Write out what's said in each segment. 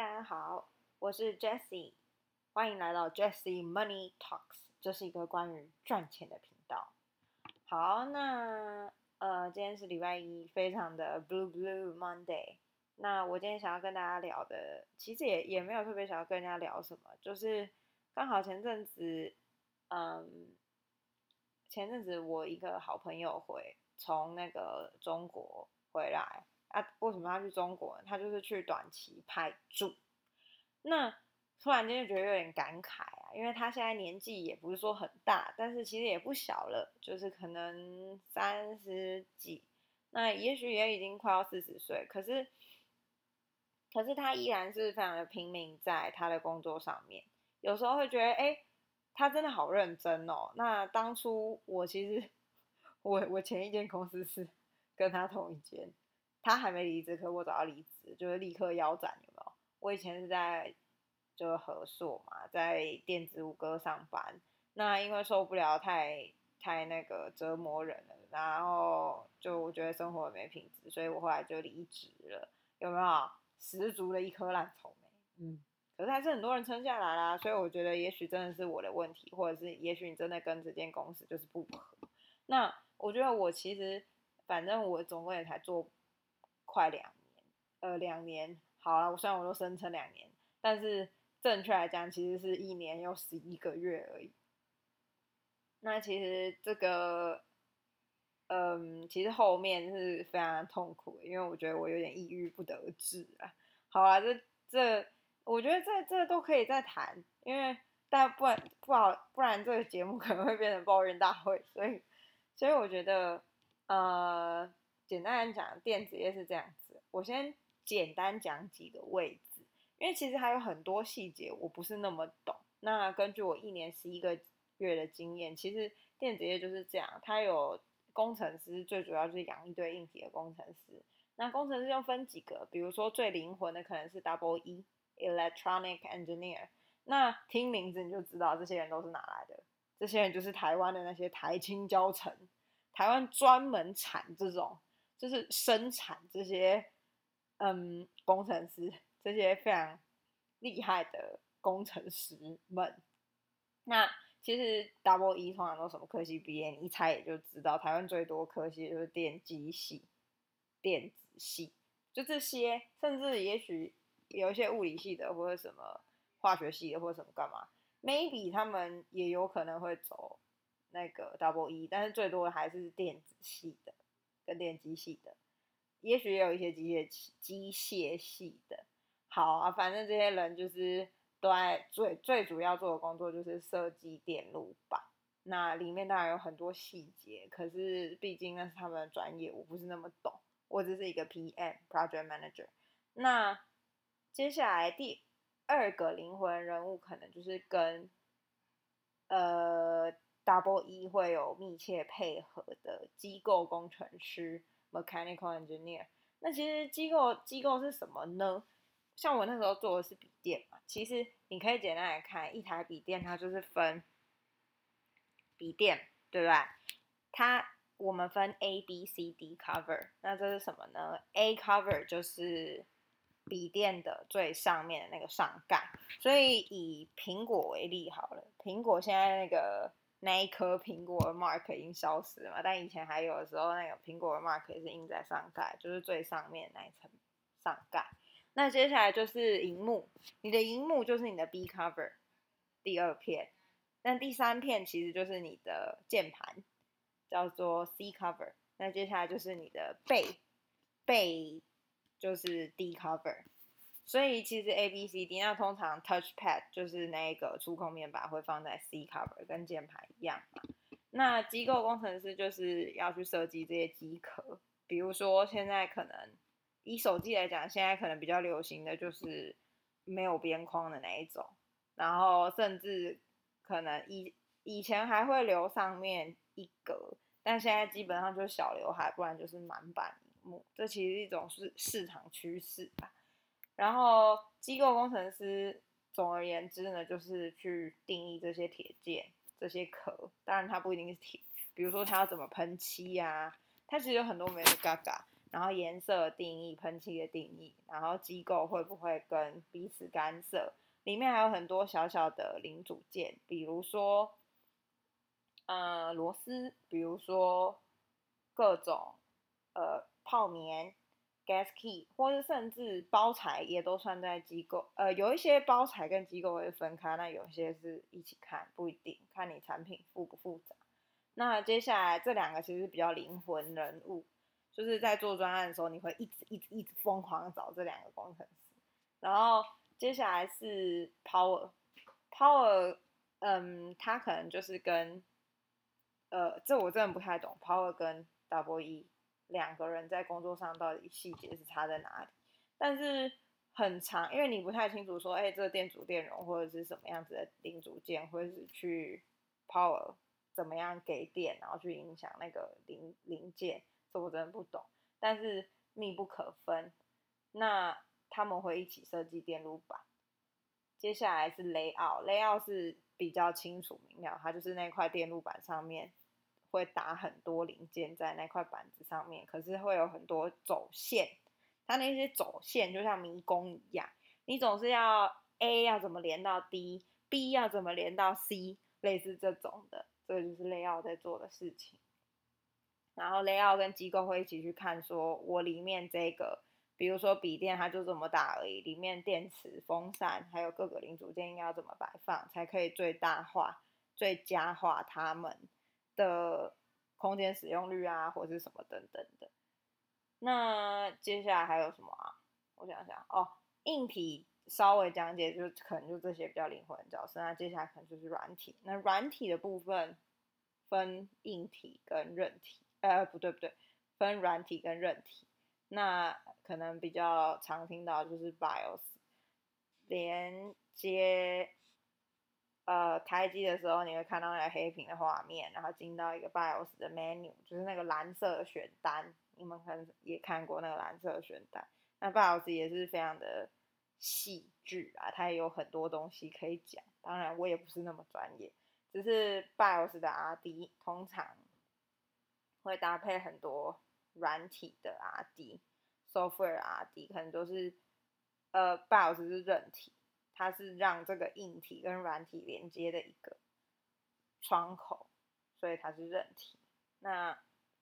大家好，我是 Jessie，欢迎来到 Jessie Money Talks，这是一个关于赚钱的频道。好，那呃，今天是礼拜一，非常的 Blue Blue Monday。那我今天想要跟大家聊的，其实也也没有特别想要跟人家聊什么，就是刚好前阵子，嗯，前阵子我一个好朋友回从那个中国回来。啊，为什么要去中国？他就是去短期派驻。那突然间就觉得有点感慨啊，因为他现在年纪也不是说很大，但是其实也不小了，就是可能三十几，那也许也已经快要四十岁。可是，可是他依然是非常的拼命在他的工作上面。有时候会觉得，哎，他真的好认真哦。那当初我其实，我我前一间公司是跟他同一间。他还没离职，可我找到离职，就是立刻腰斩，有没有？我以前是在就是合硕嘛，在电子五哥上班，那因为受不了太太那个折磨人了，然后就我觉得生活没品质，所以我后来就离职了，有没有？十足的一颗烂草莓，嗯，可是还是很多人撑下来啦，所以我觉得也许真的是我的问题，或者是也许你真的跟这间公司就是不合。那我觉得我其实反正我总共也才做。快两年，呃，两年好了。我虽然我都声称两年，但是正确来讲，其实是一年又十一个月而已。那其实这个，嗯，其实后面是非常痛苦的，因为我觉得我有点抑郁不得志啊。好了，这这，我觉得这这都可以再谈，因为但不然不好，不然这个节目可能会变成抱怨大会。所以，所以我觉得，呃。简单来讲，电子业是这样子。我先简单讲几个位置，因为其实还有很多细节我不是那么懂。那根据我一年十一个月的经验，其实电子业就是这样，它有工程师，最主要就是养一堆硬体的工程师。那工程师又分几个，比如说最灵魂的可能是 Double E Electronic Engineer。那听名字你就知道这些人都是哪来的，这些人就是台湾的那些台青交城，台湾专门产这种。就是生产这些，嗯，工程师这些非常厉害的工程师们。那其实 Double E 通常都什么科系毕业？你一猜也就知道，台湾最多科系就是电机系、电子系，就这些。甚至也许有一些物理系的，或者什么化学系的，或者什么干嘛？Maybe 他们也有可能会走那个 Double E，但是最多的还是电子系的。跟电机系的，也许也有一些机械机械系的。好啊，反正这些人就是都在最最主要做的工作就是设计电路板。那里面当然有很多细节，可是毕竟那是他们的专业，我不是那么懂。我只是一个 PM Project Manager。那接下来第二个灵魂人物可能就是跟呃。Double E 会有密切配合的机构工程师 （Mechanical Engineer）。那其实机构机构是什么呢？像我那时候做的是笔电嘛，其实你可以简单来看，一台笔电它就是分笔电，对不对？它我们分 A、B、C、D cover。那这是什么呢？A cover 就是笔电的最上面的那个上盖。所以以苹果为例好了，苹果现在那个。那一颗苹果的 mark 已经消失了嘛？但以前还有的时候，那个苹果的 mark 也是印在上盖，就是最上面那一层上盖。那接下来就是荧幕，你的荧幕就是你的 B cover 第二片，那第三片其实就是你的键盘，叫做 C cover。那接下来就是你的背，背就是 D cover。所以其实 A B C D 那通常 touchpad 就是那个触控面板会放在 C cover，跟键盘一样嘛。那机构工程师就是要去设计这些机壳，比如说现在可能以手机来讲，现在可能比较流行的就是没有边框的那一种，然后甚至可能以以前还会留上面一格，但现在基本上就是小刘海，不然就是满版屏幕。这其实一种是市场趋势吧。然后机构工程师，总而言之呢，就是去定义这些铁件、这些壳。当然，它不一定是铁，比如说它要怎么喷漆呀，它其实有很多没的嘎嘎。然后颜色定义、喷漆的定义，然后机构会不会跟彼此干涉，里面还有很多小小的零组件，比如说，呃，螺丝，比如说各种呃泡棉、gas key，或者甚至包材也都算在机构。呃，有一些包材跟机构会分开，那有些是一起看，不一定看你产品复不复杂。那接下来这两个其实比较灵魂人物。就是在做专案的时候，你会一直一直一直疯狂找这两个工程师。然后接下来是 Power，Power，嗯，他可能就是跟，呃，这我真的不太懂，Power 跟 Double E 两个人在工作上到底细节是差在哪里？但是很长，因为你不太清楚说，哎，这个电阻电容或者是什么样子的零组件，或者是去 Power 怎么样给电，然后去影响那个零零件。这我真的不懂，但是密不可分。那他们会一起设计电路板。接下来是 layout，layout 是比较清楚明了，它就是那块电路板上面会打很多零件在那块板子上面，可是会有很多走线，它那些走线就像迷宫一样，你总是要 A 要怎么连到 D，B 要怎么连到 C，类似这种的，这个就是 layout 在做的事情。然后 layout 跟机构会一起去看，说我里面这个，比如说笔电它就这么大而已，里面电池、风扇还有各个零组件应该要怎么摆放，才可以最大化、最佳化它们的空间使用率啊，或者是什么等等的。那接下来还有什么啊？我想想哦，硬体稍微讲解就可能就这些比较灵魂的角色，那接下来可能就是软体。那软体的部分分硬体跟韧体。呃，不对不对，分软体跟韧体。那可能比较常听到就是 BIOS 连接，呃，开机的时候你会看到那个黑屏的画面，然后进到一个 BIOS 的 menu，就是那个蓝色的选单。你们可能也看过那个蓝色的选单。那 BIOS 也是非常的细致啊，它也有很多东西可以讲。当然我也不是那么专业，只是 BIOS 的 RD 通常。会搭配很多软体的 RD，software RD 可能都是，呃，BIOS 是软体，它是让这个硬体跟软体连接的一个窗口，所以它是韧体。那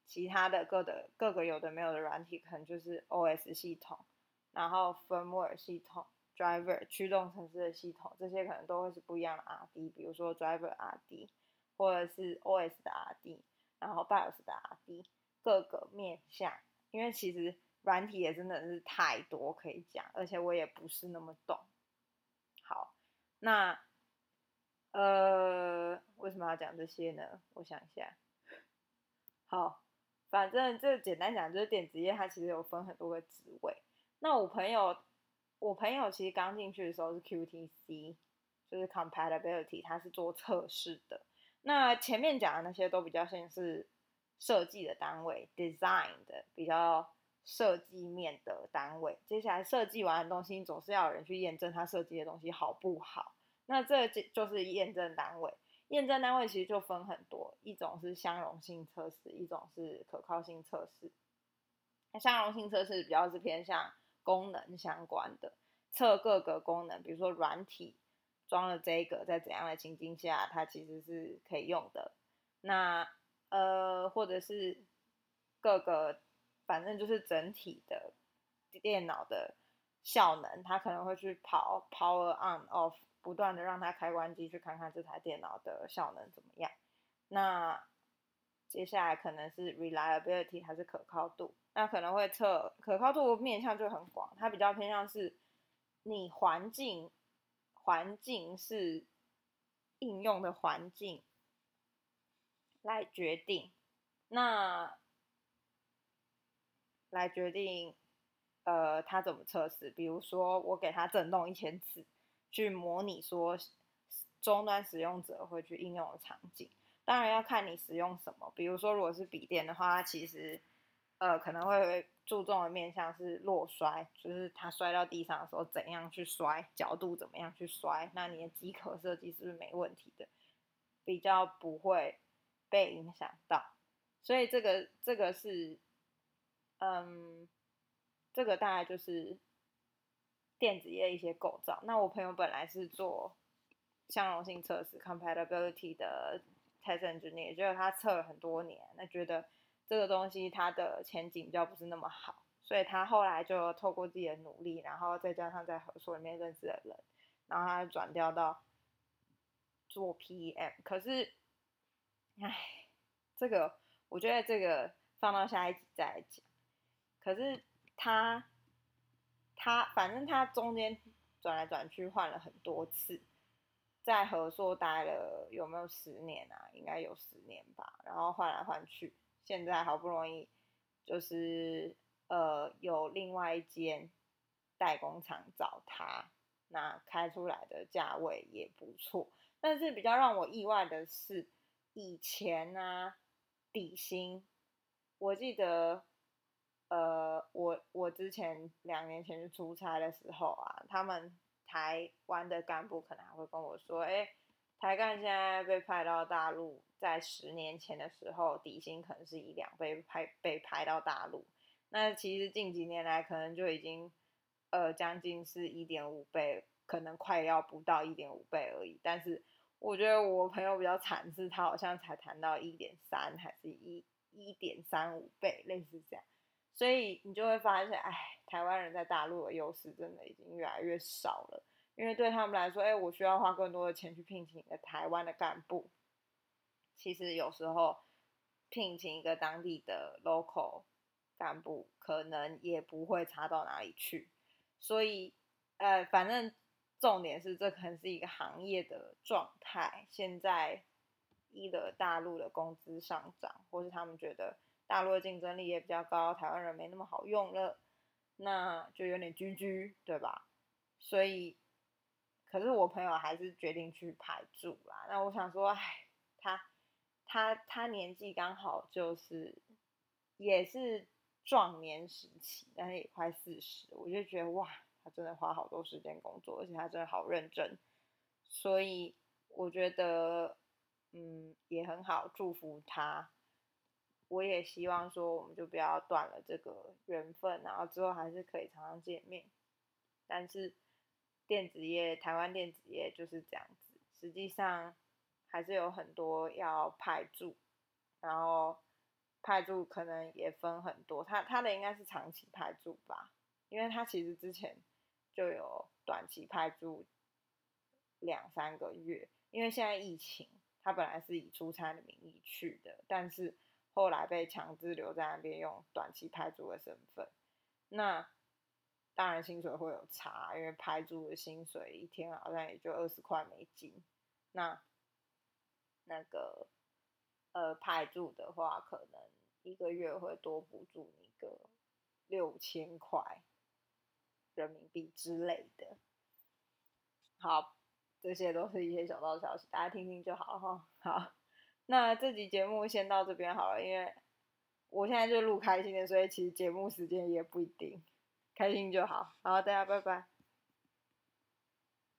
其他的各的各个有的没有的软体，可能就是 OS 系统，然后 firmware 系统，driver 驱动程式的系统，这些可能都会是不一样的 RD，比如说 driver RD，或者是 OS 的 RD。然后 BIOS 的 RD 各个面向，因为其实软体也真的是太多可以讲，而且我也不是那么懂。那呃，为什么要讲这些呢？我想一下。好，反正这简单讲就是电子业它其实有分很多个职位。那我朋友，我朋友其实刚进去的时候是 QTC，就是 Compatibility，他是做测试的。那前面讲的那些都比较像是设计的单位，design 的比较设计面的单位。接下来设计完的东西，总是要有人去验证他设计的东西好不好。那这就是验证单位。验证单位其实就分很多，一种是相容性测试，一种是可靠性测试。那相容性测试比较是偏向功能相关的，测各个功能，比如说软体。装了这个，在怎样的情境下，它其实是可以用的。那呃，或者是各个，反正就是整体的电脑的效能，它可能会去跑 power on off，不断的让它开关机，去看看这台电脑的效能怎么样。那接下来可能是 reliability，还是可靠度？那可能会测可靠度面向就很广，它比较偏向是你环境。环境是应用的环境来决定，那来决定，呃，它怎么测试？比如说，我给它震动一千次，去模拟说终端使用者会去应用的场景。当然要看你使用什么，比如说，如果是笔电的话，其实。呃，可能会注重的面向是落摔，就是它摔到地上的时候怎样去摔，角度怎么样去摔，那你的机壳设计是不是没问题的，比较不会被影响到。所以这个这个是嗯，这个大概就是电子业一些构造。那我朋友本来是做相容性测试 （compatibility） 的 test engineer，结果他测了很多年，那觉得这个东西它的前景比较不是那么好，所以他后来就透过自己的努力，然后再加上在合作里面认识的人，然后他转调到做 PM。可是，唉，这个我觉得这个放到下一集再讲。可是他他反正他中间转来转去换了很多次，在合硕待了有没有十年啊？应该有十年吧。然后换来换去，现在好不容易就是呃有另外一间代工厂找他，那开出来的价位也不错。但是比较让我意外的是，以前呢底薪，我记得。呃，我我之前两年前去出差的时候啊，他们台湾的干部可能还会跟我说，哎，台干现在被派到大陆，在十年前的时候底薪可能是一两倍派被派到大陆，那其实近几年来可能就已经呃将近是一点五倍，可能快要不到一点五倍而已。但是我觉得我朋友比较惨，是他好像才谈到一点三，还是一一点三五倍，类似这样。所以你就会发现，哎，台湾人在大陆的优势真的已经越来越少了。因为对他们来说，哎，我需要花更多的钱去聘请一个台湾的干部。其实有时候聘请一个当地的 local 干部，可能也不会差到哪里去。所以，呃，反正重点是，这可能是一个行业的状态。现在，一的大陆的工资上涨，或是他们觉得。大陆的竞争力也比较高，台湾人没那么好用了，那就有点居居，对吧？所以，可是我朋友还是决定去排住啦。那我想说，唉，他他他年纪刚好就是也是壮年时期，但是也快四十，我就觉得哇，他真的花好多时间工作，而且他真的好认真，所以我觉得嗯也很好，祝福他。我也希望说，我们就不要断了这个缘分，然后之后还是可以常常见面。但是电子业，台湾电子业就是这样子，实际上还是有很多要派驻，然后派驻可能也分很多，他他的应该是长期派驻吧，因为他其实之前就有短期派驻两三个月，因为现在疫情，他本来是以出差的名义去的，但是。后来被强制留在那边用短期派驻的身份，那当然薪水会有差，因为派驻的薪水一天好像也就二十块美金，那那个呃派驻的话，可能一个月会多补助你个六千块人民币之类的。好，这些都是一些小道消息，大家听听就好哈。好。那这集节目先到这边好了，因为我现在就录开心的，所以其实节目时间也不一定，开心就好。然后，大家拜拜。